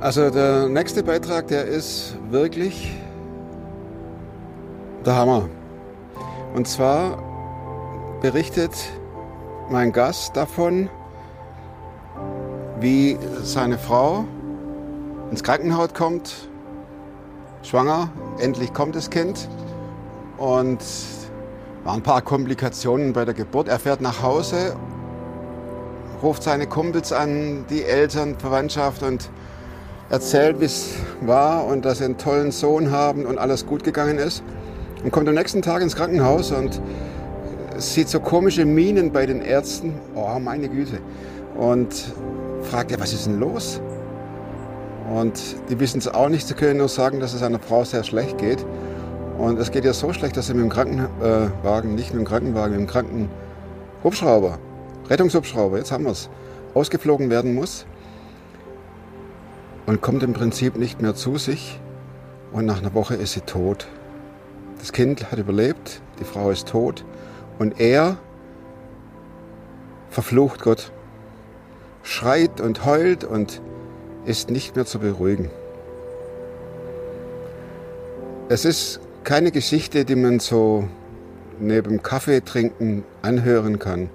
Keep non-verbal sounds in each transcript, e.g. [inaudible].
Also der nächste Beitrag, der ist wirklich der Hammer. Und zwar berichtet mein Gast davon, wie seine Frau ins Krankenhaus kommt, schwanger, endlich kommt das Kind und waren ein paar Komplikationen bei der Geburt. Er fährt nach Hause, ruft seine Kumpels an, die Eltern, Verwandtschaft und erzählt, wie es war und dass sie einen tollen Sohn haben und alles gut gegangen ist. Und kommt am nächsten Tag ins Krankenhaus und sieht so komische Minen bei den Ärzten. Oh, meine Güte. Und fragt, ja, was ist denn los? Und die wissen es auch nicht, sie können nur sagen, dass es einer Frau sehr schlecht geht. Und es geht ihr so schlecht, dass sie mit dem Krankenwagen, nicht mit dem Krankenwagen, mit dem Krankenhubschrauber, Rettungshubschrauber, jetzt haben wir es, ausgeflogen werden muss und kommt im Prinzip nicht mehr zu sich. Und nach einer Woche ist sie tot. Das Kind hat überlebt, die Frau ist tot und er verflucht Gott, schreit und heult und ist nicht mehr zu beruhigen. Es ist keine Geschichte, die man so neben Kaffee trinken anhören kann.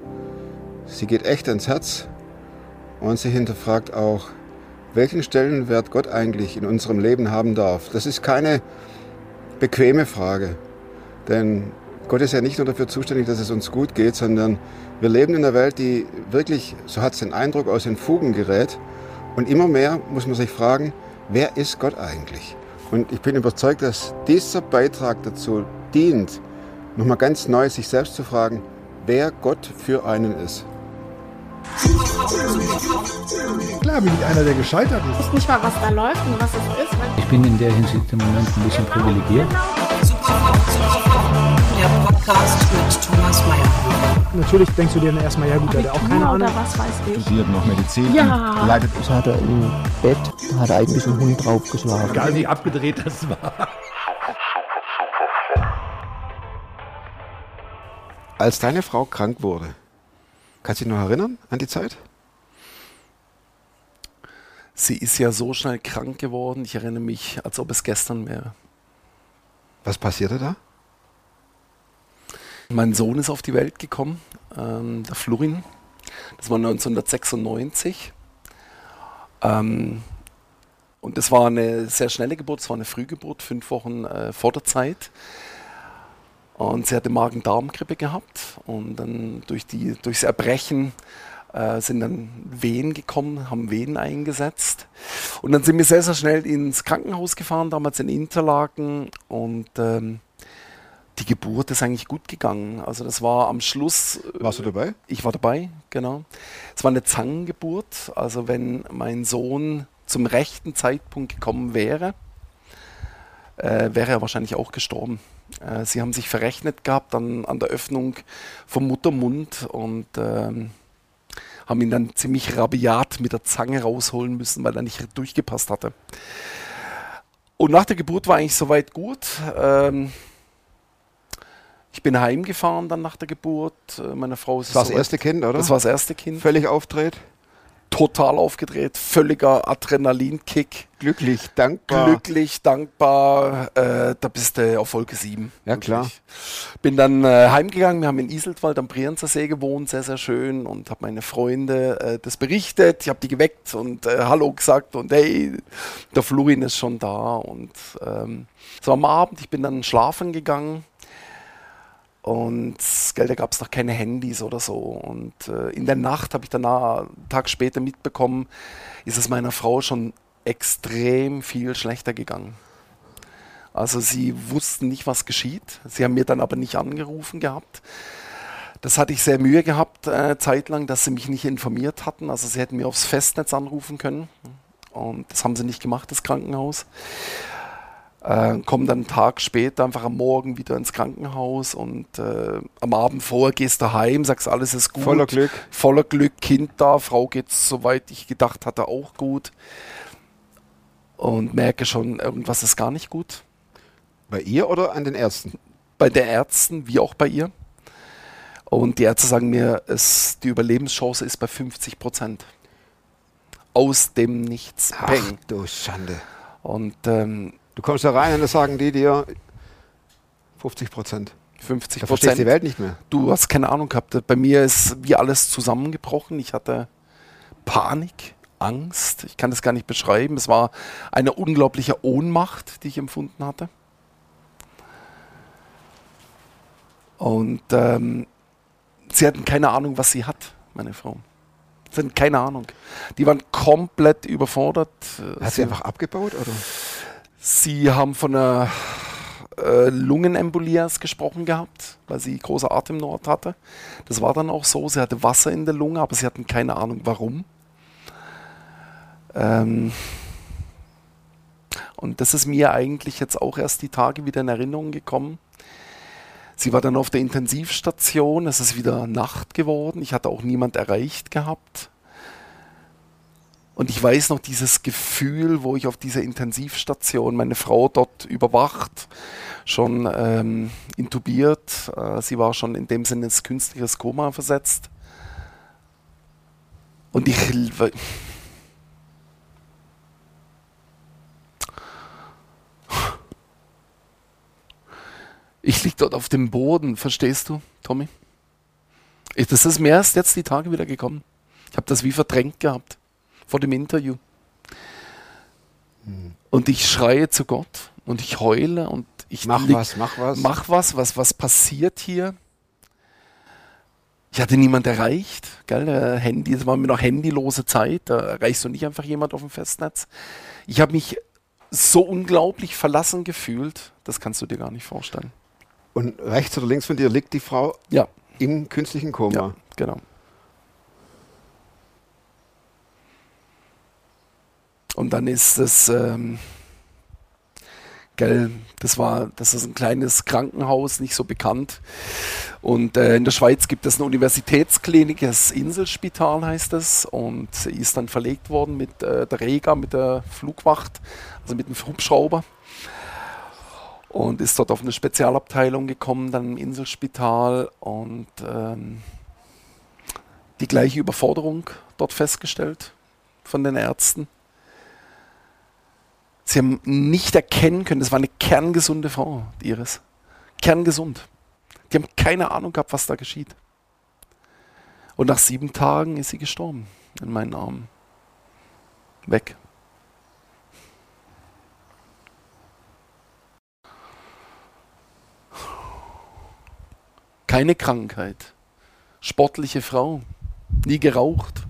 Sie geht echt ans Herz und sie hinterfragt auch, welchen Stellenwert Gott eigentlich in unserem Leben haben darf. Das ist keine bequeme Frage, denn Gott ist ja nicht nur dafür zuständig, dass es uns gut geht, sondern wir leben in einer Welt, die wirklich, so hat es den Eindruck, aus den Fugen gerät. Und immer mehr muss man sich fragen, wer ist Gott eigentlich? Und ich bin überzeugt, dass dieser Beitrag dazu dient, nochmal ganz neu sich selbst zu fragen, wer Gott für einen ist. Klar bin ich einer, der gescheitert ist. Ich weiß nicht mal, was da läuft und was es ist. Ich bin in der Hinsicht im Moment ein bisschen privilegiert. Der Podcast mit Thomas Mayer. Natürlich denkst du dir dann erstmal, ja gut, der hat auch keine Ahnung. was weiß ich. studiert noch Medizin. Ja. Leidet Das hat er im Bett, hat er eigentlich einen Hund draufgeschlagen. Egal wie abgedreht das war. Als deine Frau krank wurde, kannst du dich noch erinnern an die Zeit? Sie ist ja so schnell krank geworden. Ich erinnere mich, als ob es gestern wäre. Was passierte da? Mein Sohn ist auf die Welt gekommen, ähm, der Florin. Das war 1996. Ähm, und es war eine sehr schnelle Geburt, es war eine Frühgeburt, fünf Wochen äh, vor der Zeit. Und sie hatte Magen-Darm-Grippe gehabt. Und dann durch die, durchs Erbrechen äh, sind dann Wehen gekommen, haben Wehen eingesetzt. Und dann sind wir sehr, sehr schnell ins Krankenhaus gefahren, damals in Interlaken. Und ähm, die Geburt ist eigentlich gut gegangen. Also das war am Schluss. äh, Warst du dabei? Ich war dabei, genau. Es war eine Zangengeburt. Also wenn mein Sohn zum rechten Zeitpunkt gekommen wäre, äh, wäre er wahrscheinlich auch gestorben. Äh, sie haben sich verrechnet gehabt an, an der Öffnung vom Muttermund und ähm, haben ihn dann ziemlich rabiat mit der Zange rausholen müssen, weil er nicht durchgepasst hatte. Und nach der Geburt war eigentlich soweit gut. Ähm, ich bin heimgefahren dann nach der Geburt. Äh, Meine Frau ist Das war das erste Kind, oder? Das war das erste Kind. Völlig aufdreht, Total aufgedreht, völliger Adrenalinkick. glücklich, dankbar. Glücklich, dankbar, äh, da bist du auf Folge 7. Ja, klar. Bin dann äh, heimgegangen, wir haben in Iseltwald am Brienzer See gewohnt, sehr, sehr schön und habe meine Freunde äh, das berichtet, ich habe die geweckt und äh, Hallo gesagt und hey, der Florin ist schon da und ähm, so am Abend, ich bin dann schlafen gegangen und gell, da gab es noch keine Handys oder so. Und äh, in der Nacht habe ich danach, einen Tag später mitbekommen, ist es meiner Frau schon extrem viel schlechter gegangen. Also sie wussten nicht, was geschieht. Sie haben mir dann aber nicht angerufen gehabt. Das hatte ich sehr Mühe gehabt, äh, zeitlang, dass sie mich nicht informiert hatten. Also sie hätten mir aufs Festnetz anrufen können. Und das haben sie nicht gemacht, das Krankenhaus. Äh, kommen dann einen Tag später einfach am Morgen wieder ins Krankenhaus und äh, am Abend vorher gehst du heim, sagst, alles ist gut. Voller Glück. Voller Glück, Kind da, Frau geht's, soweit ich gedacht hatte, auch gut. und merke schon, irgendwas ist gar nicht gut. Bei ihr oder an den Ärzten? Bei den Ärzten wie auch bei ihr. Und die Ärzte sagen mir, es, die Überlebenschance ist bei 50 Prozent. Aus dem Nichts. Ach Peng. du Schande. Und ähm, Du kommst da rein und dann sagen die dir 50 Prozent. 50 Da verstehst du die Prozent. Welt nicht mehr. Du hast keine Ahnung gehabt. Bei mir ist wie alles zusammengebrochen. Ich hatte Panik, Angst. Ich kann das gar nicht beschreiben. Es war eine unglaubliche Ohnmacht, die ich empfunden hatte. Und ähm, sie hatten keine Ahnung, was sie hat, meine Frau. Sie hatten keine Ahnung. Die waren komplett überfordert. Hat sie einfach abgebaut oder? Sie haben von einer äh, Lungenembolie gesprochen gehabt, weil sie große Atemnot hatte. Das war dann auch so. Sie hatte Wasser in der Lunge, aber sie hatten keine Ahnung warum. Ähm und das ist mir eigentlich jetzt auch erst die Tage wieder in Erinnerung gekommen. Sie war dann auf der Intensivstation, es ist wieder Nacht geworden, ich hatte auch niemand erreicht gehabt. Und ich weiß noch dieses Gefühl, wo ich auf dieser Intensivstation meine Frau dort überwacht, schon ähm, intubiert. Äh, sie war schon in dem Sinne ins künstliches Koma versetzt. Und ich. Ich lieg dort auf dem Boden, verstehst du, Tommy? Ich, das ist mir erst jetzt die Tage wieder gekommen. Ich habe das wie verdrängt gehabt vor dem Interview. Und ich schreie zu Gott und ich heule und ich Mach lieg- was, mach was. Mach was, was, was passiert hier? Ich hatte niemand erreicht, gell? Handy, es war mir noch handylose Zeit, da erreichst du nicht einfach jemand auf dem Festnetz. Ich habe mich so unglaublich verlassen gefühlt, das kannst du dir gar nicht vorstellen. Und rechts oder links von dir liegt die Frau Ja, im künstlichen Koma. ja, genau. Und dann ist es, ähm, gell, das war, das ist ein kleines Krankenhaus, nicht so bekannt. Und äh, in der Schweiz gibt es eine Universitätsklinik, das Inselspital heißt es. Und sie ist dann verlegt worden mit äh, der Rega, mit der Flugwacht, also mit dem Hubschrauber. Und ist dort auf eine Spezialabteilung gekommen, dann im Inselspital. Und ähm, die gleiche Überforderung dort festgestellt von den Ärzten. Sie haben nicht erkennen können, das war eine kerngesunde Frau, Iris. Kerngesund. Die haben keine Ahnung gehabt, was da geschieht. Und nach sieben Tagen ist sie gestorben in meinen Armen. Weg. Keine Krankheit. Sportliche Frau. Nie geraucht.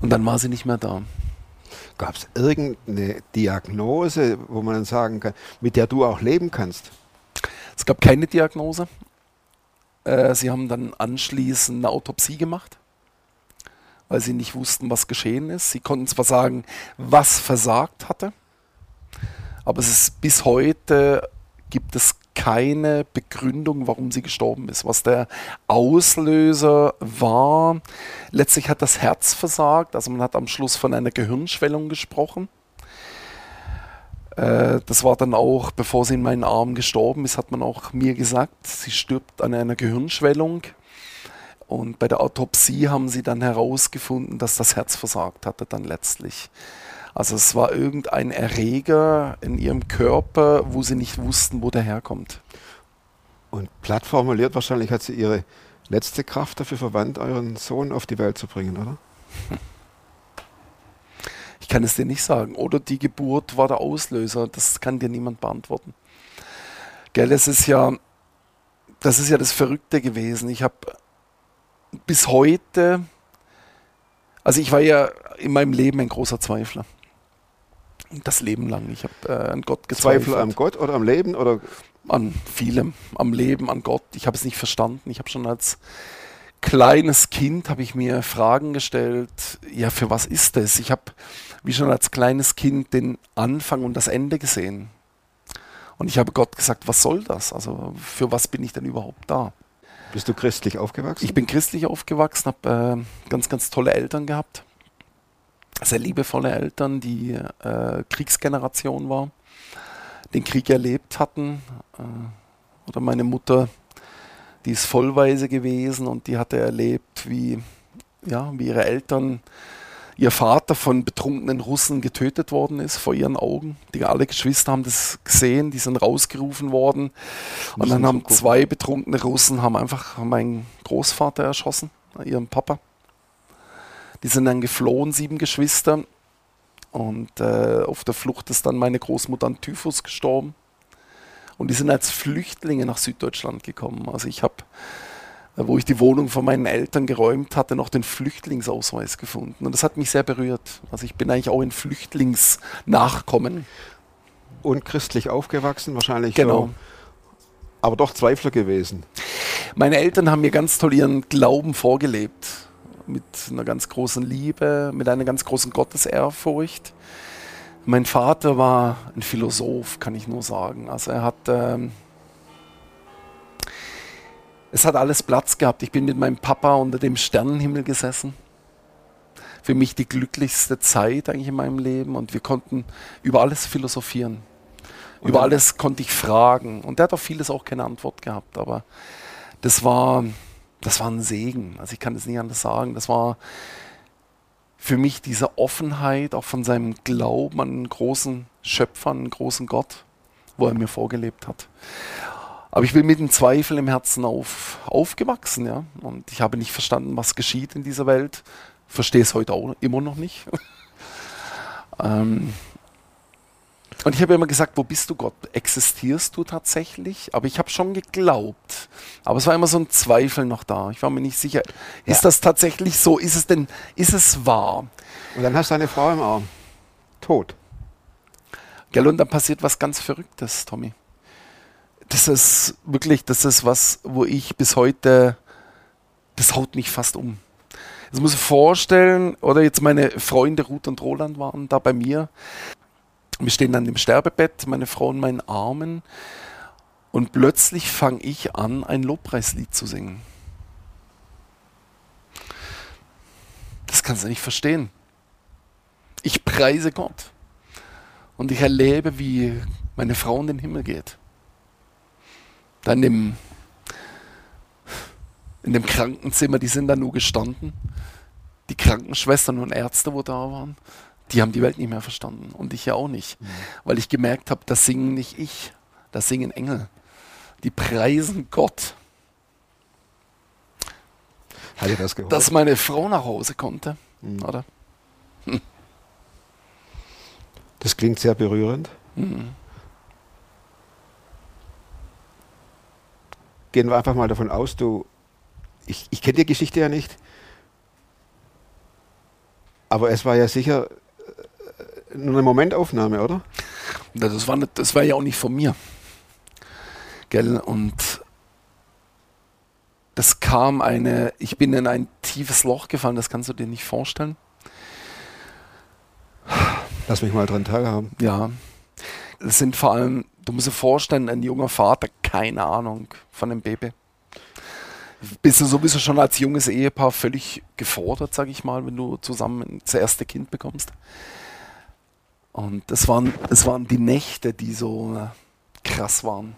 Und dann war sie nicht mehr da. Gab es irgendeine Diagnose, wo man dann sagen kann, mit der du auch leben kannst? Es gab keine Diagnose. Äh, sie haben dann anschließend eine Autopsie gemacht, weil sie nicht wussten, was geschehen ist. Sie konnten zwar sagen, was versagt hatte, aber es ist bis heute gibt es keine Begründung, warum sie gestorben ist. Was der Auslöser war, letztlich hat das Herz versagt. Also man hat am Schluss von einer Gehirnschwellung gesprochen. Äh, das war dann auch, bevor sie in meinen Armen gestorben ist, hat man auch mir gesagt, sie stirbt an einer Gehirnschwellung. Und bei der Autopsie haben sie dann herausgefunden, dass das Herz versagt hatte dann letztlich. Also es war irgendein Erreger in ihrem Körper, wo sie nicht wussten, wo der herkommt. Und platt formuliert, wahrscheinlich hat sie ihre letzte Kraft dafür verwandt, euren Sohn auf die Welt zu bringen, oder? [laughs] Ich kann es dir nicht sagen. Oder die Geburt war der Auslöser. Das kann dir niemand beantworten. Gell, das ist ja, das ist ja das Verrückte gewesen. Ich habe bis heute, also ich war ja in meinem Leben ein großer Zweifler. Das Leben lang. Ich habe äh, an Gott gezweifelt. Zweifel am Gott oder am Leben oder an vielem, am Leben, an Gott. Ich habe es nicht verstanden. Ich habe schon als kleines Kind habe ich mir Fragen gestellt. Ja, für was ist das? Ich habe wie schon als kleines Kind den Anfang und das Ende gesehen. Und ich habe Gott gesagt, was soll das? Also für was bin ich denn überhaupt da? bist du christlich aufgewachsen? Ich bin christlich aufgewachsen, habe äh, ganz, ganz tolle Eltern gehabt. Sehr liebevolle Eltern, die äh, Kriegsgeneration war, den Krieg erlebt hatten. Äh, oder meine Mutter, die ist vollweise gewesen und die hatte erlebt, wie, ja, wie ihre Eltern, ihr Vater von betrunkenen Russen getötet worden ist vor ihren Augen. Die alle Geschwister haben das gesehen, die sind rausgerufen worden. Und dann haben zwei betrunkene Russen haben einfach meinen Großvater erschossen, ihren Papa. Die sind dann geflohen, sieben Geschwister. Und äh, auf der Flucht ist dann meine Großmutter an Typhus gestorben. Und die sind als Flüchtlinge nach Süddeutschland gekommen. Also ich habe, äh, wo ich die Wohnung von meinen Eltern geräumt hatte, noch den Flüchtlingsausweis gefunden. Und das hat mich sehr berührt. Also ich bin eigentlich auch ein Flüchtlingsnachkommen. Und christlich aufgewachsen, wahrscheinlich. Genau. So, aber doch Zweifler gewesen. Meine Eltern haben mir ganz toll ihren Glauben vorgelebt. Mit einer ganz großen Liebe, mit einer ganz großen Gottesehrfurcht. Mein Vater war ein Philosoph, kann ich nur sagen. Also er hat, ähm, es hat alles Platz gehabt. Ich bin mit meinem Papa unter dem Sternenhimmel gesessen. Für mich die glücklichste Zeit eigentlich in meinem Leben und wir konnten über alles philosophieren. Und über alles konnte ich fragen und der hat auf vieles auch keine Antwort gehabt, aber das war, das war ein Segen. Also ich kann es nicht anders sagen. Das war für mich diese Offenheit auch von seinem Glauben an einen großen Schöpfer, an einen großen Gott, wo er mir vorgelebt hat. Aber ich bin mit dem Zweifel im Herzen auf, aufgewachsen, ja. Und ich habe nicht verstanden, was geschieht in dieser Welt. Verstehe es heute auch immer noch nicht. [laughs] ähm, und ich habe immer gesagt, wo bist du Gott? Existierst du tatsächlich? Aber ich habe schon geglaubt. Aber es war immer so ein Zweifel noch da. Ich war mir nicht sicher, ist das tatsächlich so? Ist es denn, ist es wahr? Und dann hast du eine Frau im Arm. Tot. Gell, und dann passiert was ganz Verrücktes, Tommy. Das ist wirklich, das ist was, wo ich bis heute, das haut mich fast um. Das muss ich vorstellen, oder jetzt meine Freunde Ruth und Roland waren da bei mir. Wir stehen an dem Sterbebett, meine Frau in meinen Armen. Und plötzlich fange ich an, ein Lobpreislied zu singen. Das kannst du nicht verstehen. Ich preise Gott. Und ich erlebe, wie meine Frau in den Himmel geht. Dann im, in dem Krankenzimmer, die sind da nur gestanden. Die Krankenschwestern und Ärzte, wo da waren, die haben die Welt nicht mehr verstanden. Und ich ja auch nicht. Weil ich gemerkt habe, das singen nicht ich, das singen Engel. Die preisen Gott, Hat dir das geholfen? dass meine Frau nach Hause konnte. Oder? [laughs] das klingt sehr berührend. Gehen wir einfach mal davon aus, du. Ich, ich kenne die Geschichte ja nicht. Aber es war ja sicher eine Momentaufnahme, oder? Das war, nicht, das war ja auch nicht von mir. Gell? Und das kam eine, ich bin in ein tiefes Loch gefallen, das kannst du dir nicht vorstellen. Lass mich mal dran teilhaben. Ja. Es sind vor allem, du musst dir vorstellen, ein junger Vater, keine Ahnung von dem Baby. Bist du sowieso schon als junges Ehepaar völlig gefordert, sag ich mal, wenn du zusammen das erste Kind bekommst. Und das waren, das waren die Nächte, die so äh, krass waren.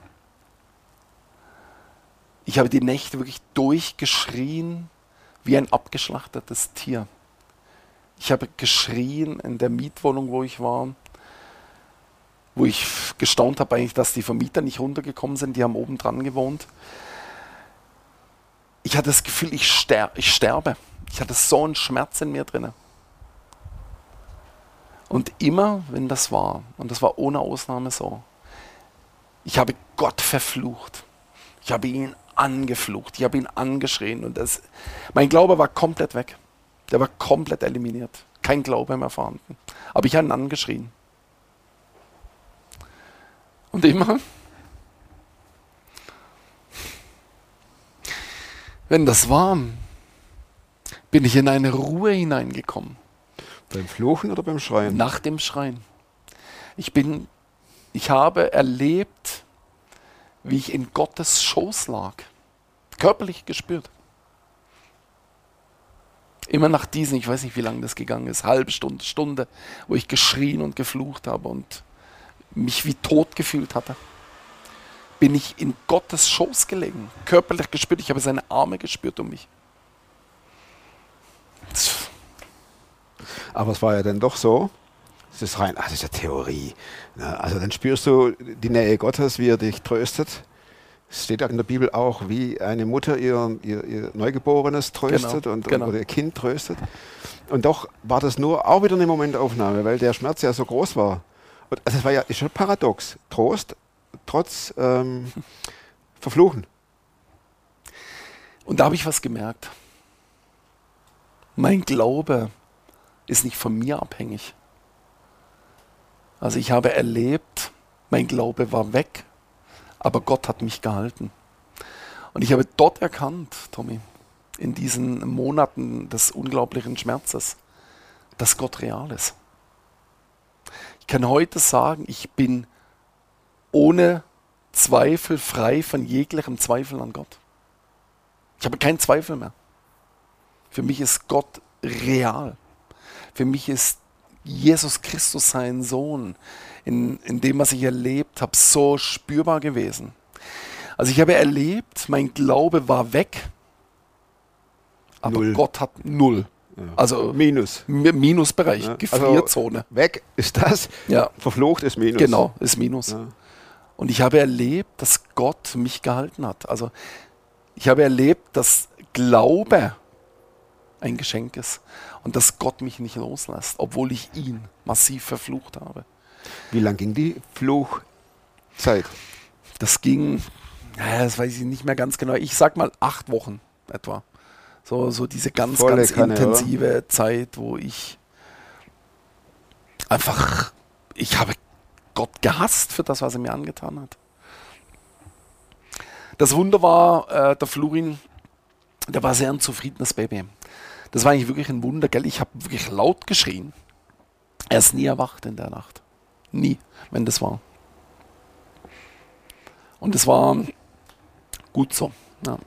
Ich habe die Nächte wirklich durchgeschrien wie ein abgeschlachtetes Tier. Ich habe geschrien in der Mietwohnung, wo ich war, wo ich gestaunt habe eigentlich, dass die Vermieter nicht runtergekommen sind, die haben oben dran gewohnt. Ich hatte das Gefühl, ich, ster ich sterbe. Ich hatte so einen Schmerz in mir drinne. Und immer, wenn das war, und das war ohne Ausnahme so, ich habe Gott verflucht. Ich habe ihn angeflucht. Ich habe ihn angeschrien. Und das, mein Glaube war komplett weg. Der war komplett eliminiert. Kein Glaube mehr vorhanden. Aber ich habe ihn angeschrien. Und immer, wenn das war, bin ich in eine Ruhe hineingekommen. Beim Fluchen oder beim Schreien? Nach dem Schreien. Ich bin, ich habe erlebt, wie ich in Gottes Schoß lag. Körperlich gespürt. Immer nach diesen, ich weiß nicht, wie lange das gegangen ist, halbe Stunde, Stunde, wo ich geschrien und geflucht habe und mich wie tot gefühlt hatte, bin ich in Gottes Schoß gelegen, körperlich gespürt. Ich habe seine Arme gespürt um mich. Aber es war ja dann doch so, das ist rein, ach, das ist ja Theorie. Ne? Also dann spürst du die Nähe Gottes, wie er dich tröstet. Es steht ja in der Bibel auch, wie eine Mutter ihr, ihr, ihr Neugeborenes tröstet Genau, und, genau. oder ihr Kind tröstet. Und doch war das nur auch wieder eine Momentaufnahme, weil der Schmerz ja so groß war. Und also es war ja ist schon paradox. Trost trotz ähm, [laughs] Verfluchen. Und da habe ich was gemerkt. Mein Glaube ist nicht von mir abhängig. Also ich habe erlebt, mein Glaube war weg, aber Gott hat mich gehalten. Und ich habe dort erkannt, Tommy, in diesen Monaten des unglaublichen Schmerzes, dass Gott real ist. Ich kann heute sagen, ich bin ohne Zweifel frei von jeglichem Zweifel an Gott. Ich habe keinen Zweifel mehr. Für mich ist Gott real. Für mich ist Jesus Christus, sein Sohn, in, in dem, was ich erlebt habe, so spürbar gewesen. Also ich habe erlebt, mein Glaube war weg, aber Null. Gott hat null. Also Minus. Mi- Minusbereich, Ja, Gefrierzone. Also weg ist das, Ja. verflucht ist Minus. Genau, ist Minus. Ja. Und ich habe erlebt, dass Gott mich gehalten hat. Also ich habe erlebt, dass Glaube ein Geschenk ist und dass Gott mich nicht loslässt, obwohl ich ihn massiv verflucht habe. Wie lang ging die Fluchzeit? Das ging, das weiß ich nicht mehr ganz genau. Ich sag mal acht Wochen etwa. So, so diese ganz, Volle ganz Kanne, intensive Zeit, wo ich einfach, ich habe Gott gehasst für das, was er mir angetan hat. Das Wunder war, äh, der Florin, der war sehr ein zufriedenes Baby. Das war eigentlich wirklich ein Wunder, gell? Ich habe wirklich laut geschrien. Er ist nie erwacht in der Nacht. Nie, wenn das war. Und es war gut so. Ja.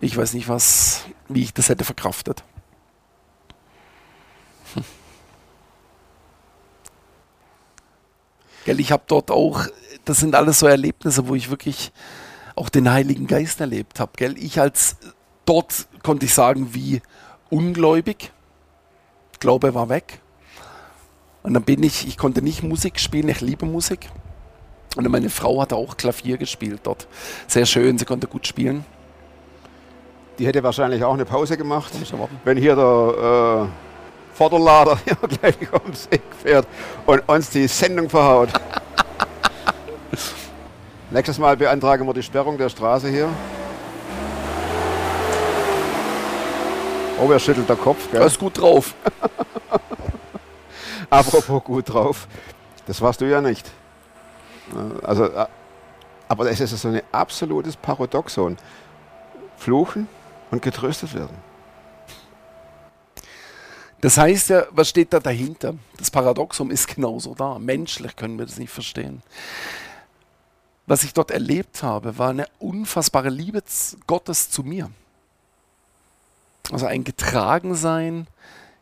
Ich weiß nicht, was, wie ich das hätte verkraftet. Hm. Gell, ich habe dort auch, das sind alles so Erlebnisse, wo ich wirklich auch den Heiligen Geist erlebt habe. Gell, ich als dort konnte ich sagen, wie ungläubig. Glaube war weg. Und dann bin ich, ich konnte nicht Musik spielen, ich liebe Musik. Und meine Frau hat auch Klavier gespielt dort. Sehr schön, sie konnte gut spielen. Die hätte wahrscheinlich auch eine Pause gemacht, wenn hier der äh, Vorderlader [laughs] hier gleich ums Eck fährt und uns die Sendung verhaut. [laughs] Nächstes Mal beantragen wir die Sperrung der Straße hier. Oh, wer schüttelt der Kopf, Er gell? ist gut drauf. [laughs] Apropos gut drauf. Das warst du ja nicht. Also, äh, aber es ist so ein absolutes Paradoxon. Fluchen und getröstet werden. Das heißt ja, was steht da dahinter? Das Paradoxum ist genauso da. Menschlich können wir das nicht verstehen. Was ich dort erlebt habe, war eine unfassbare Liebe Gottes zu mir. Also ein Getragensein.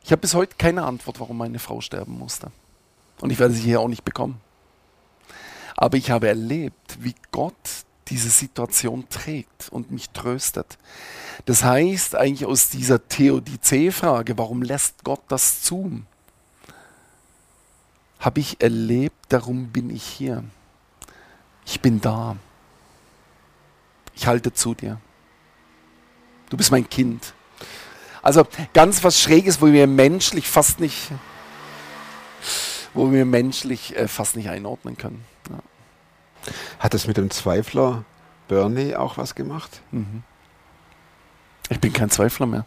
Ich habe bis heute keine Antwort, warum meine Frau sterben musste. Und ich werde sie hier auch nicht bekommen. Aber ich habe erlebt, wie Gott diese Situation trägt und mich tröstet. Das heißt eigentlich aus dieser Theodizee-Frage, warum lässt Gott das zu? Habe ich erlebt, darum bin ich hier. Ich bin da. Ich halte zu dir. Du bist mein Kind. Also ganz was Schräges, wo wir menschlich fast nicht, wo wir menschlich äh, fast nicht einordnen können. Ja. Hat es mit dem Zweifler Bernie auch was gemacht? Ich bin kein Zweifler mehr.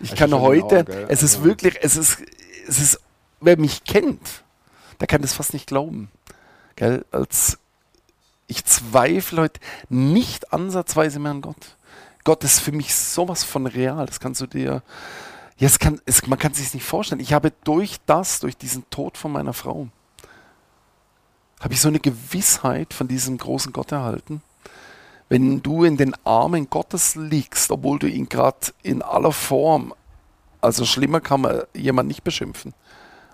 Ich Das kann ist schon heute, genau, gell? es ist Also- wirklich, es ist, es ist, wer mich kennt, der kann das fast nicht glauben. Gell? Als ich zweifle heute nicht ansatzweise mehr an Gott. Gott ist für mich sowas von real. Das kannst du dir, es kann, es, man kann sich nicht vorstellen. Ich habe durch das, durch diesen Tod von meiner Frau, habe ich so eine Gewissheit von diesem großen Gott erhalten, wenn du in den Armen Gottes liegst, obwohl du ihn gerade in aller Form, also schlimmer kann man jemand nicht beschimpfen.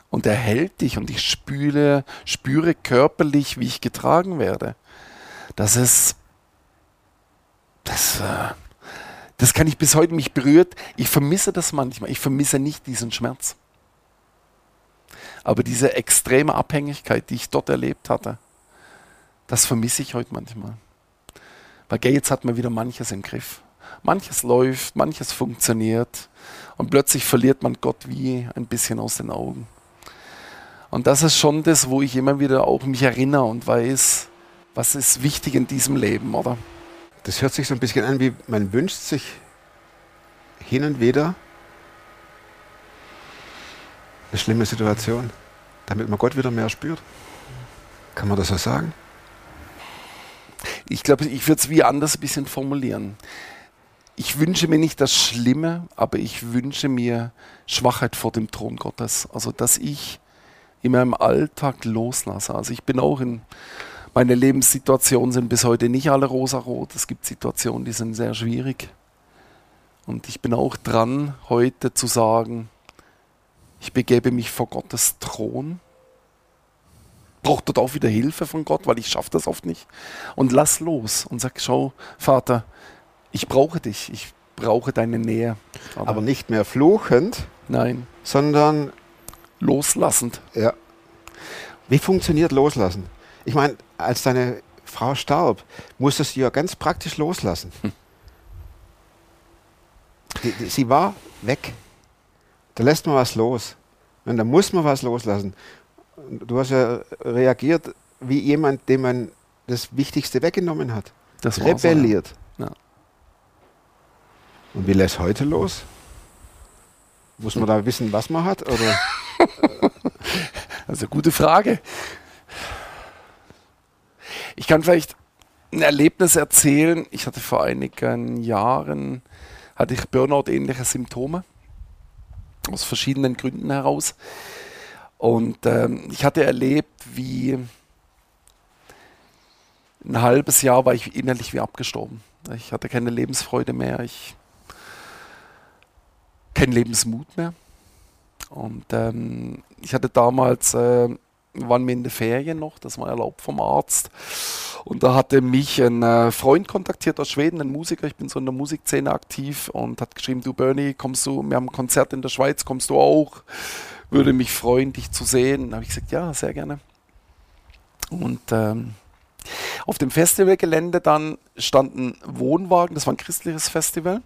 Und er hält dich und ich spüre, spüre körperlich, wie ich getragen werde. Das ist, das, äh, das kann ich bis heute mich berührt. Ich vermisse das manchmal. Ich vermisse nicht diesen Schmerz. Aber diese extreme Abhängigkeit, die ich dort erlebt hatte, das vermisse ich heute manchmal. Weil gell, jetzt hat man wieder manches im Griff. Manches läuft, manches funktioniert und plötzlich verliert man Gott wie ein bisschen aus den Augen. Und das ist schon das, wo ich immer wieder auch mich erinnere und weiß, was ist wichtig in diesem Leben, oder? Das hört sich so ein bisschen an, wie man wünscht sich hin und wieder eine schlimme Situation, damit man Gott wieder mehr spürt. Kann man das so sagen? Ich glaube, ich würde es wie anders ein bisschen formulieren. Ich wünsche mir nicht das Schlimme, aber ich wünsche mir Schwachheit vor dem Thron Gottes. Also, dass ich in meinem Alltag loslasse. Also, ich bin auch in, meine Lebenssituationen sind bis heute nicht alle rosarot. Es gibt Situationen, die sind sehr schwierig. Und ich bin auch dran, heute zu sagen, ich begebe mich vor Gottes Thron braucht dort auch wieder Hilfe von Gott, weil ich schaffe das oft nicht. Und lass los und sag, schau, Vater, ich brauche dich, ich brauche deine Nähe. Aber, Aber nicht mehr fluchend, nein, sondern loslassend. Ja. Wie funktioniert Loslassen? Ich meine, als deine Frau starb, musstest du ja ganz praktisch loslassen. Hm. Die, die, sie war weg. Da lässt man was los. Und da muss man was loslassen. Du hast ja reagiert wie jemand, dem man das Wichtigste weggenommen hat. Das Rebelliert. So, ja. Und wie lässt heute los? Muss man da wissen, was man hat? Oder? [laughs] also gute Frage. Ich kann vielleicht ein Erlebnis erzählen. Ich hatte vor einigen Jahren hatte ich Burnout-ähnliche Symptome aus verschiedenen Gründen heraus. Und ähm, ich hatte erlebt, wie ein halbes Jahr war ich innerlich wie abgestorben. Ich hatte keine Lebensfreude mehr, ich keinen Lebensmut mehr. Und ähm, ich hatte damals, äh, waren wir in den Ferien noch, das war erlaubt vom Arzt. Und da hatte mich ein äh, Freund kontaktiert aus Schweden, ein Musiker, ich bin so in der Musikszene aktiv und hat geschrieben, du Bernie, kommst du, wir haben ein Konzert in der Schweiz, kommst du auch? Würde mich freuen, dich zu sehen. Da habe ich gesagt, ja, sehr gerne. Und ähm, auf dem Festivalgelände dann standen Wohnwagen, das war ein christliches Festival.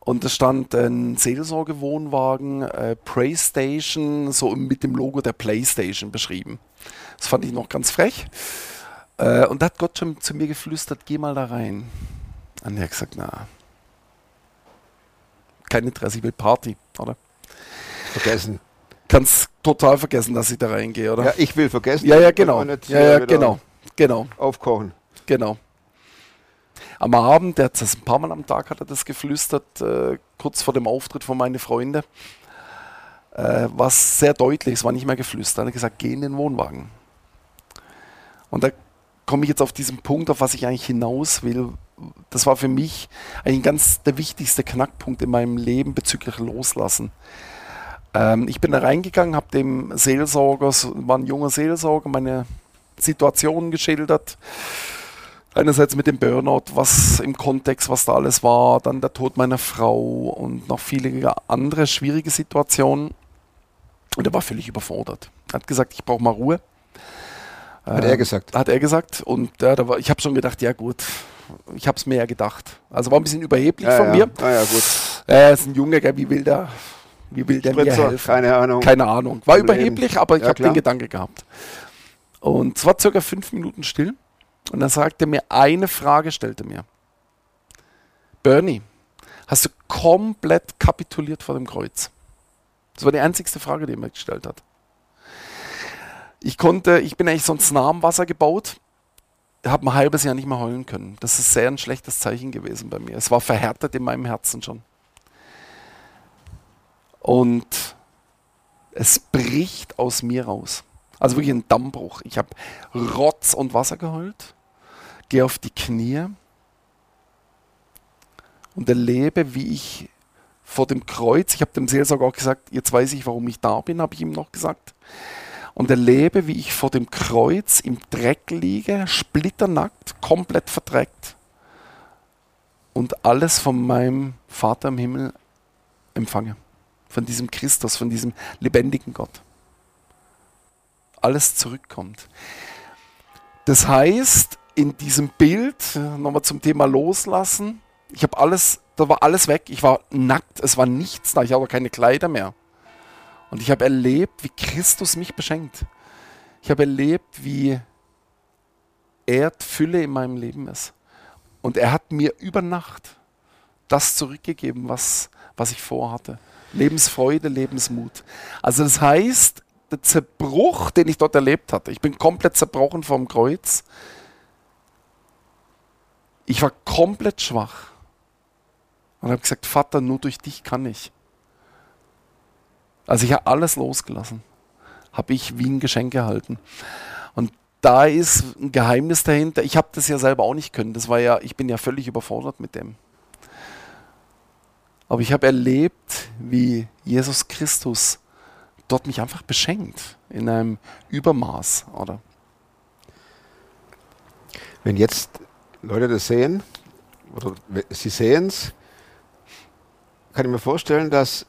Und es stand ein Seelsorgewohnwagen, äh, Playstation, so mit dem Logo der Playstation beschrieben. Das fand ich noch ganz frech. Äh, und da hat Gott schon zu mir geflüstert, geh mal da rein. Und er hat gesagt, na, kein Interesse, ich will Party, oder? Vergessen. Kannst total vergessen, dass ich da reingehe, oder? Ja, ich will vergessen. Ja, ja, genau. Ja, ja, genau. Genau. Aufkochen. Genau. Am Abend, der hat das ein paar Mal am Tag hat er das geflüstert, äh, kurz vor dem Auftritt von meinen Freunden. Äh, war sehr deutlich, es war nicht mehr geflüstert. Er hat gesagt, geh in den Wohnwagen. Und da komme ich jetzt auf diesen Punkt, auf was ich eigentlich hinaus will. Das war für mich eigentlich ganz der wichtigste Knackpunkt in meinem Leben bezüglich Loslassen. Ähm, ich bin da reingegangen, habe dem Seelsorger, war ein junger Seelsorger, meine Situation geschildert. Einerseits mit dem Burnout, was im Kontext, was da alles war, dann der Tod meiner Frau und noch viele andere schwierige Situationen. Und er war völlig überfordert. Er hat gesagt, ich brauche mal Ruhe. Hat er gesagt? Hat er gesagt. Und äh, war, ich habe schon gedacht, ja gut, ich habe es mir ja gedacht. Also war ein bisschen überheblich ja, von ja. mir. Ah, ja, gut. Er ist ein Junge, gell, wie will der, wie will der Spritzer, mir helfen? keine Ahnung. Keine Ahnung. War Problem. überheblich, aber ich Ja, habe den Gedanke gehabt. Und es war circa fünf Minuten still. Und dann sagte er mir, eine Frage stellte mir. Bernie, hast du komplett kapituliert vor dem Kreuz? Das war die einzigste Frage, die er mir gestellt hat. Ich konnte, ich bin eigentlich sonst nah am Wasser gebaut, habe ein halbes Jahr nicht mehr heulen können. Das ist sehr ein schlechtes Zeichen gewesen bei mir. Es war verhärtet in meinem Herzen schon. Und es bricht aus mir raus. Also wirklich ein Dammbruch. Ich habe Rotz und Wasser geheult, gehe auf die Knie und erlebe, wie ich vor dem Kreuz, ich habe dem Seelsorger auch gesagt, jetzt weiß ich, warum ich da bin, habe ich ihm noch gesagt, und erlebe, wie ich vor dem Kreuz im Dreck liege, splitternackt, komplett verdreckt und alles von meinem Vater im Himmel empfange. Von diesem Christus, von diesem lebendigen Gott. Alles zurückkommt. Das heißt, in diesem Bild, nochmal zum Thema Loslassen, ich habe alles, da war alles weg, ich war nackt, es war nichts da, ich habe keine Kleider mehr. Und ich habe erlebt, wie Christus mich beschenkt. Ich habe erlebt, wie Erdfülle in meinem Leben ist. Und er hat mir über Nacht das zurückgegeben, was, was ich vorhatte. Lebensfreude, Lebensmut. Also das heißt, der Zerbruch, den ich dort erlebt hatte, ich bin komplett zerbrochen vom Kreuz. Ich war komplett schwach und habe gesagt, Vater, nur durch dich kann ich. Also ich habe alles losgelassen, habe ich wie ein Geschenk erhalten. Und da ist ein Geheimnis dahinter. Ich habe das ja selber auch nicht können. Das war ja, ich bin ja völlig überfordert mit dem. Aber ich habe erlebt, wie Jesus Christus dort mich einfach beschenkt in einem Übermaß, oder? Wenn jetzt Leute das sehen, oder sie sehen es, kann ich mir vorstellen, dass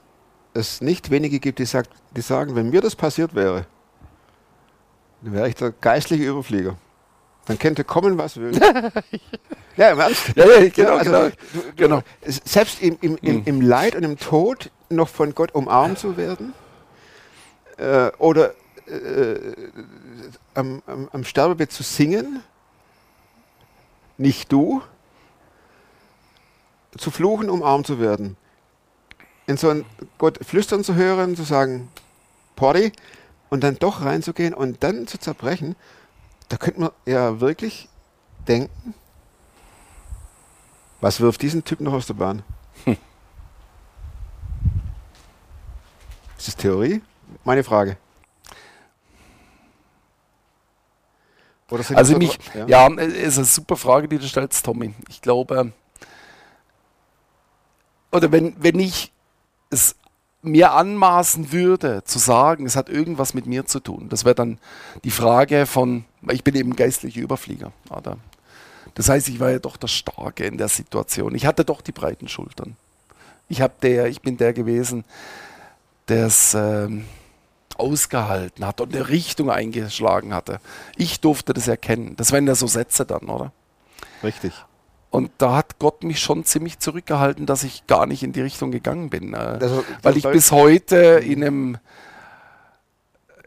es nicht wenige gibt, die, sagt, die sagen, wenn mir das passiert wäre, dann wäre ich der geistliche Überflieger. Dann könnte kommen, was will. [laughs] ja, im Ernst. Ja, ja, genau, also, genau. Du, genau. Selbst im, im, im, Mhm. im Leid und im Tod noch von Gott umarmt zu werden äh, oder äh, am, am, am Sterbebett zu singen, nicht du, zu fluchen, umarmt zu werden. In so ein Gott flüstern zu hören, zu sagen, Porti, und dann doch reinzugehen und dann zu zerbrechen, da könnte man ja wirklich denken, was wirft diesen Typ noch aus der Bahn? Ist das Theorie? Meine Frage. Oder sind Also das mich, ja, es ist eine super Frage, die du stellst, Tommy. Ich glaube, oder wenn, wenn ich es mir anmaßen würde, zu sagen, es hat irgendwas mit mir zu tun, das wäre dann die Frage von, ich bin eben geistlicher Überflieger. Oder? Das heißt, ich war ja doch der Starke in der Situation. Ich hatte doch die breiten Schultern. Ich, hab der, ich bin der gewesen, der es ähm, ausgehalten hat und eine Richtung eingeschlagen hatte. Ich durfte das erkennen. Das wären ja so Sätze dann, oder? Richtig. Und da hat Gott mich schon ziemlich zurückgehalten, dass ich gar nicht in die Richtung gegangen bin. Also, weil ich bis heute in einem,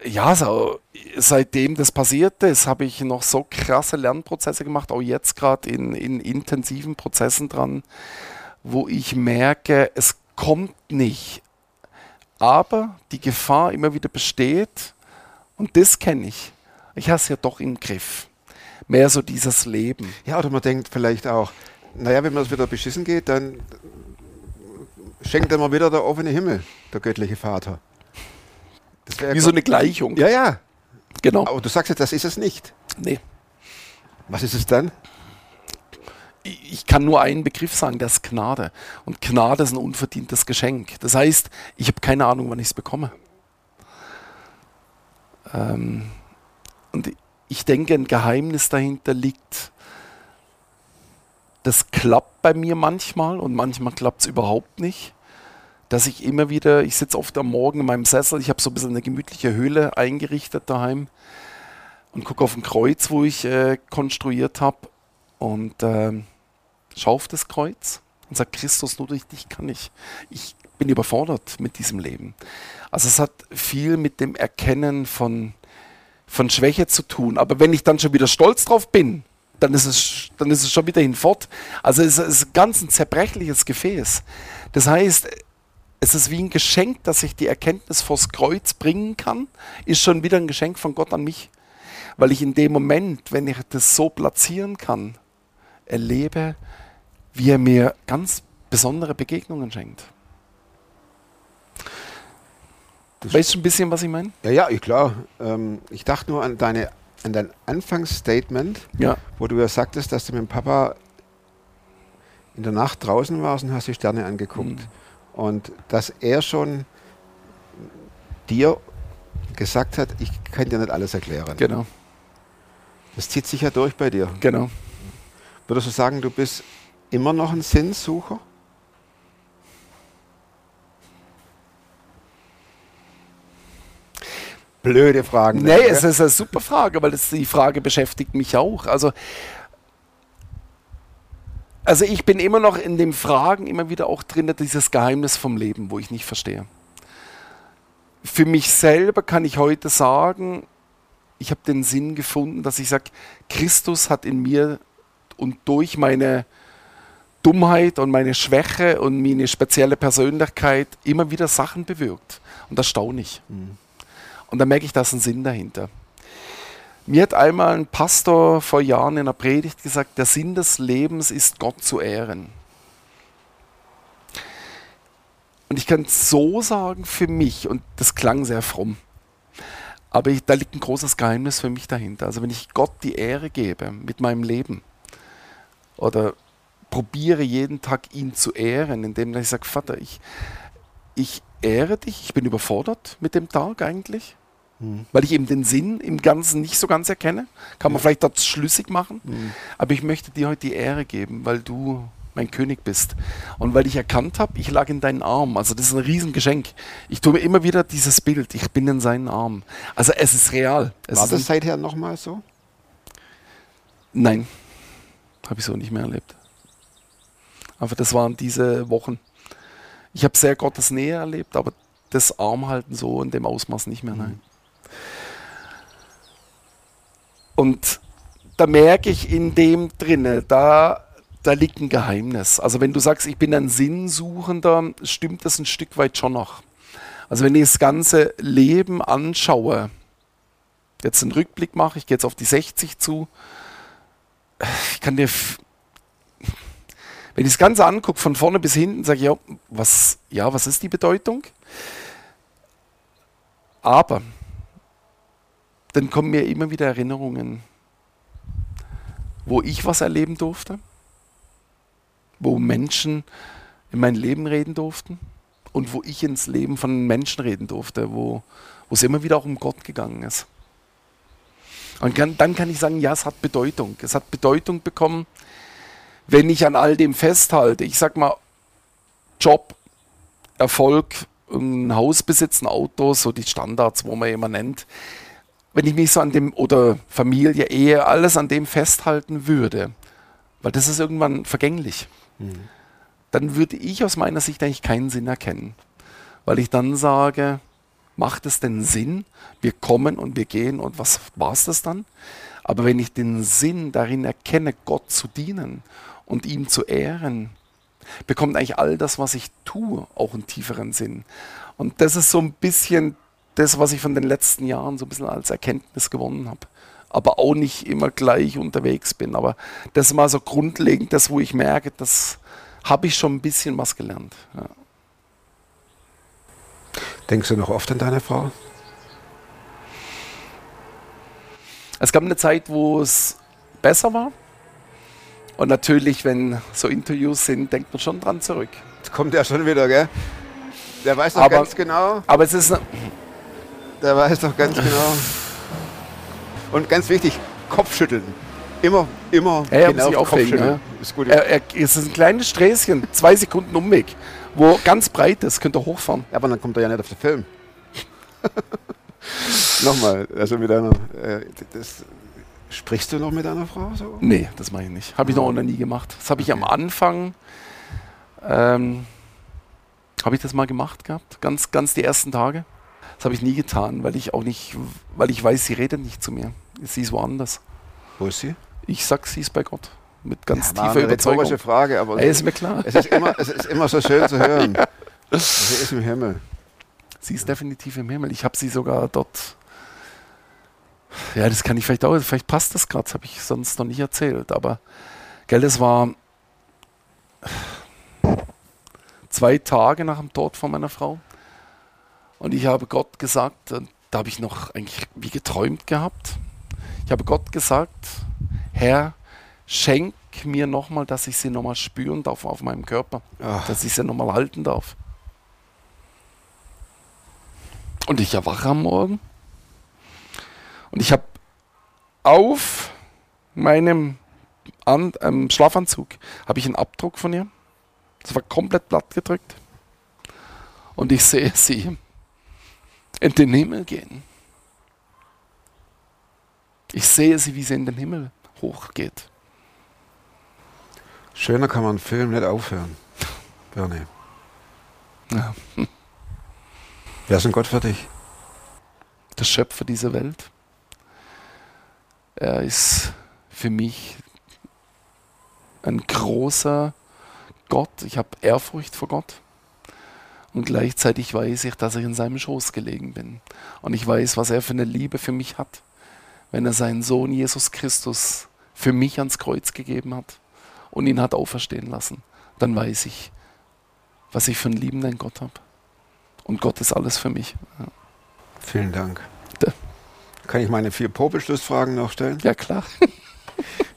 ja, so, seitdem das passierte ist, habe ich noch so krasse Lernprozesse gemacht, auch jetzt gerade in, in intensiven Prozessen dran, wo ich merke, es kommt nicht. Aber die Gefahr immer wieder besteht, und das kenne ich. Ich habe es ja doch im Griff. Mehr so dieses Leben. Ja, oder man denkt vielleicht auch, naja, wenn mir das wieder beschissen geht, dann schenkt er mir wieder der offene Himmel, der göttliche Vater. Wie so eine Gleichung. Ja, ja. Genau. Aber du sagst jetzt, das ist es nicht. Nee. Was ist es dann? Ich kann nur einen Begriff sagen, das ist Gnade. Und Gnade ist ein unverdientes Geschenk. Das heißt, ich habe keine Ahnung, wann ich es bekomme. Ähm, und ich denke, ein Geheimnis dahinter liegt, das klappt bei mir manchmal und manchmal klappt es überhaupt nicht. Dass ich immer wieder, ich sitze oft am Morgen in meinem Sessel, ich habe so ein bisschen eine gemütliche Höhle eingerichtet daheim und gucke auf ein Kreuz, wo ich äh, konstruiert habe und ähm, schaue auf das Kreuz und sage, Christus, nur durch dich kann ich. Ich bin überfordert mit diesem Leben. Also es hat viel mit dem Erkennen von, von Schwäche zu tun. Aber wenn ich dann schon wieder stolz drauf bin, dann ist es, dann ist es schon wieder hinfort. Also es ist ganz ein zerbrechliches Gefäß. Das heißt, es ist wie ein Geschenk, dass ich die Erkenntnis vors Kreuz bringen kann, ist schon wieder ein Geschenk von Gott an mich. Weil ich in dem Moment, wenn ich das so platzieren kann, erlebe, wie er mir ganz besondere Begegnungen schenkt. Das- weißt du ein bisschen, was ich meine? Ja, ja, ich- klar. Ähm, ich dachte nur an deine an dein Anfangsstatement, Ja, wo du ja sagtest, dass du mit dem Papa in der Nacht draußen warst und hast die Sterne angeguckt. Mhm. Und dass er schon dir gesagt hat, ich kann dir nicht alles erklären. genau, Das zieht sich ja durch bei dir. genau. Würdest du sagen, du bist immer noch ein Sinnsucher? Blöde Fragen. Nee, gell? es ist eine super Frage, weil das, die Frage beschäftigt mich auch. Also, also ich bin immer noch in den Fragen immer wieder auch drin, dieses Geheimnis vom Leben, wo ich nicht verstehe. Für mich selber kann ich heute sagen, ich habe den Sinn gefunden, dass ich sage, Christus hat in mir und durch meine Dummheit und meine Schwäche und meine spezielle Persönlichkeit immer wieder Sachen bewirkt. Und das staune ich. Und da merke ich, da ist ein Sinn dahinter. Mir hat einmal ein Pastor vor Jahren in einer Predigt gesagt, der Sinn des Lebens ist, Gott zu ehren. Und ich kann so sagen für mich, und das klang sehr fromm, aber ich, da liegt ein großes Geheimnis für mich dahinter. Also wenn ich Gott die Ehre gebe mit meinem Leben oder probiere jeden Tag ihn zu ehren, indem ich sage, Vater, ich, ich ehre dich, ich bin überfordert mit dem Tag eigentlich, weil ich eben den Sinn im Ganzen nicht so ganz erkenne. Kann man vielleicht dort schlüssig machen, aber ich möchte dir heute die Ehre geben, weil du mein König bist. Und weil ich erkannt habe, ich lag in deinen Armen. Also das ist ein Riesengeschenk. Ich tue mir immer wieder dieses Bild, ich bin in seinen Armen. Also es ist real. Es War ist das seither nochmal so? Nein, habe ich so nicht mehr erlebt. Aber das waren diese Wochen. Ich habe sehr Gottes Nähe erlebt, aber das Armhalten so in dem Ausmaß nicht mehr, nein. Und da merke ich in dem drinne, da, da liegt ein Geheimnis. Also wenn du sagst, ich bin ein Sinnsuchender, stimmt das ein Stück weit schon noch. Also wenn ich das ganze Leben anschaue, jetzt einen Rückblick mache, ich gehe jetzt auf die 60 zu, ich kann dir, wenn ich das Ganze angucke, von vorne bis hinten, sage ich, ja was, ja, was ist die Bedeutung? Aber dann kommen mir immer wieder Erinnerungen, wo ich was erleben durfte, wo Menschen in mein Leben reden durften und wo ich ins Leben von Menschen reden durfte, wo, wo es immer wieder auch um Gott gegangen ist. Und dann kann ich sagen, ja, es hat Bedeutung. Es hat Bedeutung bekommen, wenn ich an all dem festhalte. Ich sag mal, Job, Erfolg, ein Haus besitzen, Auto, so die Standards, wo man immer nennt. Wenn ich mich so an dem, oder Familie, Ehe, alles an dem festhalten würde, weil das ist irgendwann vergänglich, dann würde ich aus meiner Sicht eigentlich keinen Sinn erkennen. Weil ich dann sage, macht es denn Sinn? Wir kommen und wir gehen und was war es das dann? Aber wenn ich den Sinn darin erkenne, Gott zu dienen und ihm zu ehren, bekommt eigentlich all das, was ich tue, auch einen tieferen Sinn. Und das ist so ein bisschen das, was ich von den letzten Jahren so ein bisschen als Erkenntnis gewonnen habe. Aber auch nicht immer gleich unterwegs bin. Aber das ist mal so grundlegend, das, wo ich merke, das habe ich schon ein bisschen was gelernt. Ja. Denkst du noch oft an deine Frau? Es gab eine Zeit, wo es besser war. Und natürlich, wenn so Interviews sind, denkt man schon dran zurück. Jetzt kommt er schon wieder, gell? Der weiß doch Aber- ganz genau. Aber es ist, Der weiß doch ganz genau. Und ganz wichtig, Kopfschütteln. Immer, immer Ja, ja, genau muss ich aufregen, Kopfschütteln. ja. Ist gut. er, er, es ist ein kleines Sträßchen, zwei Sekunden Umweg, wo ganz breit ist, könnt ihr hochfahren. Aber dann kommt er ja nicht auf den Film. [laughs] Nochmal, also mit einer. Äh, das, sprichst du noch mit deiner Frau so? Nee, das mache ich nicht. Habe ich noch nie gemacht. Das habe ich am Anfang, ähm, habe ich das mal gemacht gehabt, ganz, ganz die ersten Tage. Das habe ich nie getan, weil ich auch nicht, weil ich weiß, sie redet nicht zu mir. Sie ist woanders. Wo ist sie? Ich sag, sie ist bei Gott. Mit ganz War tiefer eine Überzeugung. rhetorische Frage, aber Ey, ist mir klar. es, ist immer, es ist immer so schön zu hören. [laughs] Sie ist im Himmel. Sie ist definitiv im Himmel. Ich habe sie sogar dort. Ja, das kann ich vielleicht auch. Vielleicht passt das gerade. Das habe ich sonst noch nicht erzählt. Aber, gell, das war zwei Tage nach dem Tod von meiner Frau. Und ich habe Gott gesagt, da habe ich noch eigentlich wie geträumt gehabt. Ich habe Gott gesagt, Herr, schenk mir nochmal, dass ich sie nochmal spüren darf auf meinem Körper, Ach. dass ich sie nochmal halten darf. Und ich erwache am Morgen und ich habe auf meinem An ähm, Schlafanzug habe ich einen Abdruck von ihr. Das war komplett platt gedrückt. Und ich sehe sie in den Himmel gehen. Ich sehe sie, wie sie in den Himmel hochgeht. Schöner kann man einen Film nicht aufhören. [laughs] Bernie. Ja. Wer ist denn Gott für dich? Der Schöpfer dieser Welt. Er ist für mich ein großer Gott. Ich habe Ehrfurcht vor Gott. Und gleichzeitig weiß ich, dass ich in seinem Schoß gelegen bin. Und ich weiß, was er für eine Liebe für mich hat, wenn er seinen Sohn Jesus Christus für mich ans Kreuz gegeben hat und ihn hat auferstehen lassen. Dann weiß ich, was ich für einen liebenden Gott habe. Und Gott ist alles für mich. Ja, Vielen Dank. Kann ich meine vier Popelschlussfragen noch stellen? ja klar.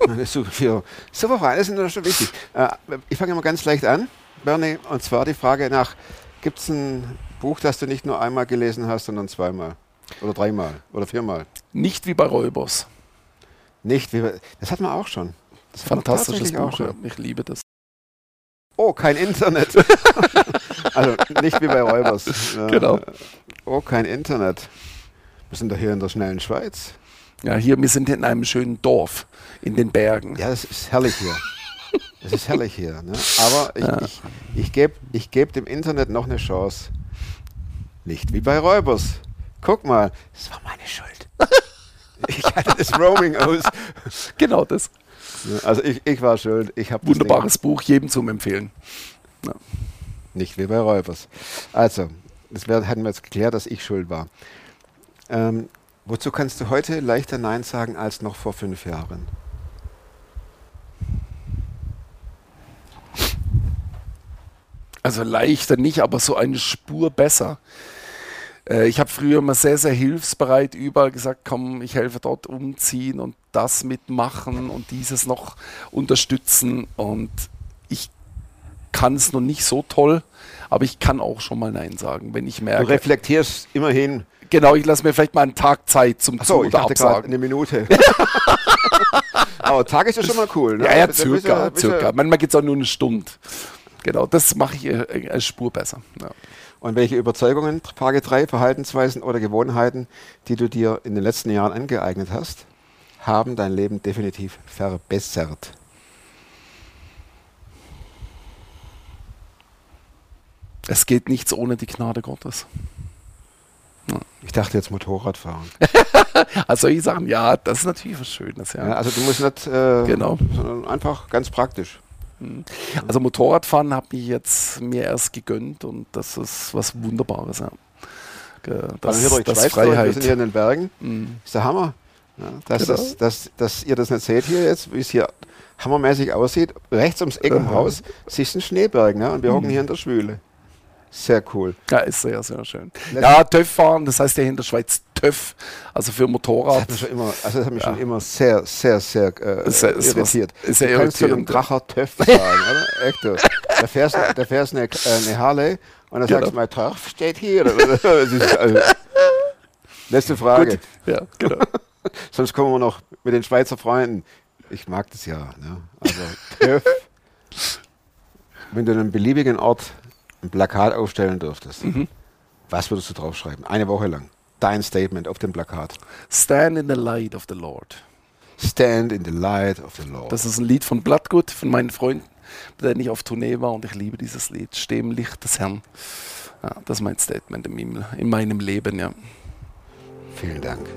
Meine su- vier super Fragen, das sind schon wichtig. Äh, ich fange mal ganz leicht an, Bernie, und zwar die Frage nach, gibt es ein Buch, das du nicht nur einmal gelesen hast, sondern zweimal? Oder dreimal? Oder viermal? Nicht wie bei Räubers. Nicht, wie wir, das hatten wir auch schon. Das Fantastisches Buch. Schon. Ich liebe das. Oh, kein Internet. [laughs] also nicht wie bei Räubers. Äh, Genau. Oh, kein Internet. Wir sind doch hier in der schnellen Schweiz. Ja, hier, wir sind in einem schönen Dorf in den Bergen. Ja, es ist herrlich hier. [laughs] Es ist herrlich hier. Ne? Aber ich, ich, ich gebe ich geb dem Internet noch eine Chance. Nicht wie bei Räubers. Guck mal, das war meine Schuld. [laughs] Ich hatte das Roaming aus. Genau das. Also ich, ich war schuld. Ich habe Wunderbares Buch, jedem zum Empfehlen. Nicht wie bei Räubers. Also, das wär, hatten wir jetzt geklärt, dass ich schuld war. Ähm, wozu kannst du heute leichter Nein sagen als noch vor fünf Jahren? Also leichter nicht, aber so eine Spur besser. Äh, ich habe früher immer sehr, sehr hilfsbereit überall gesagt, komm, ich helfe dort umziehen und das mitmachen und dieses noch unterstützen. Und ich kann es noch nicht so toll, aber ich kann auch schon mal Nein sagen, wenn ich Du merke. reflektierst immerhin. Genau, ich lasse mir vielleicht mal einen Tag Zeit zum Achso, ich oder dachte gerade eine Minute. [laughs] Aber Tag ist ja schon mal cool. Ne? Ja, ja, du- circa, du- circa. Manchmal geht es auch nur eine Stunde. Genau, das mache ich äh, als Spur besser. Ja. Und welche Überzeugungen, Frage 3, Verhaltensweisen oder Gewohnheiten, die du dir in den letzten Jahren angeeignet hast, haben dein Leben definitiv verbessert? Es geht nichts ohne die Gnade Gottes. Ich dachte jetzt Motorradfahren. [laughs] Also ich sagen, ja, das ist natürlich was Schönes. Ja. Ja, also du musst nicht, äh, Genau. sondern einfach ganz praktisch. Also Motorradfahren habe ich jetzt mir erst gegönnt und das ist was Wunderbares. Ja. Das, hier durch die das Schweiz durch, wir Freiheit. sind hier in den Bergen. Mhm. Ist der Hammer. Ja, dass, Genau. das, dass, dass ihr das nicht seht hier jetzt, wie es hier hammermäßig aussieht. Rechts ums Eck im. Haus siehst du einen Schneeberg ne? und wir Mhm. hocken hier in der Schwüle. Sehr cool. Ja, ist sehr, sehr schön. Letzt- Ja, TÜV fahren, das heißt ja in der Schweiz TÜV, also für Das Motorrad. hat mich schon immer, also das hat mich Ja. schon immer sehr, sehr, sehr äh, was- irritiert. ist ja du kannst zu einem irritierend. Dracher TÜV [laughs] fahren, oder? Echt, du. Da fährst, da fährst eine, eine Harley und dann Genau. sagst du mal, TÜV steht hier. [laughs] Das also, letzte Frage. Gut. Ja, genau. [laughs] Sonst kommen wir noch mit den Schweizer Freunden. Ich mag das ja. Ne? Also TÜV. Wenn du an einem beliebigen Ort ein Plakat aufstellen dürftest, Mhm. was würdest du draufschreiben? Eine Woche lang. Dein Statement auf dem Plakat. Stand in the light of the Lord. Stand in the light of the Lord. Das ist ein Lied von Blattgut, von meinen Freunden, mit denen ich auf Tournee war und ich liebe dieses Lied. Steh im Licht des Herrn. Ja, das ist mein Statement in meinem Leben, ja. Vielen Dank.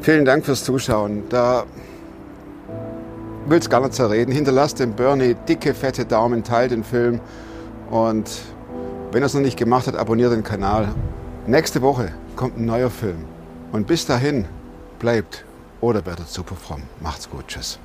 Vielen Dank fürs Zuschauen. Da will es gar nicht zerreden. Hinterlasst dem Bernie dicke, fette Daumen, teilt den Film und wenn er es noch nicht gemacht hat, abonniert den Kanal. Nächste Woche kommt ein neuer Film. Und bis dahin bleibt oder werdet super fromm. Macht's gut. Tschüss.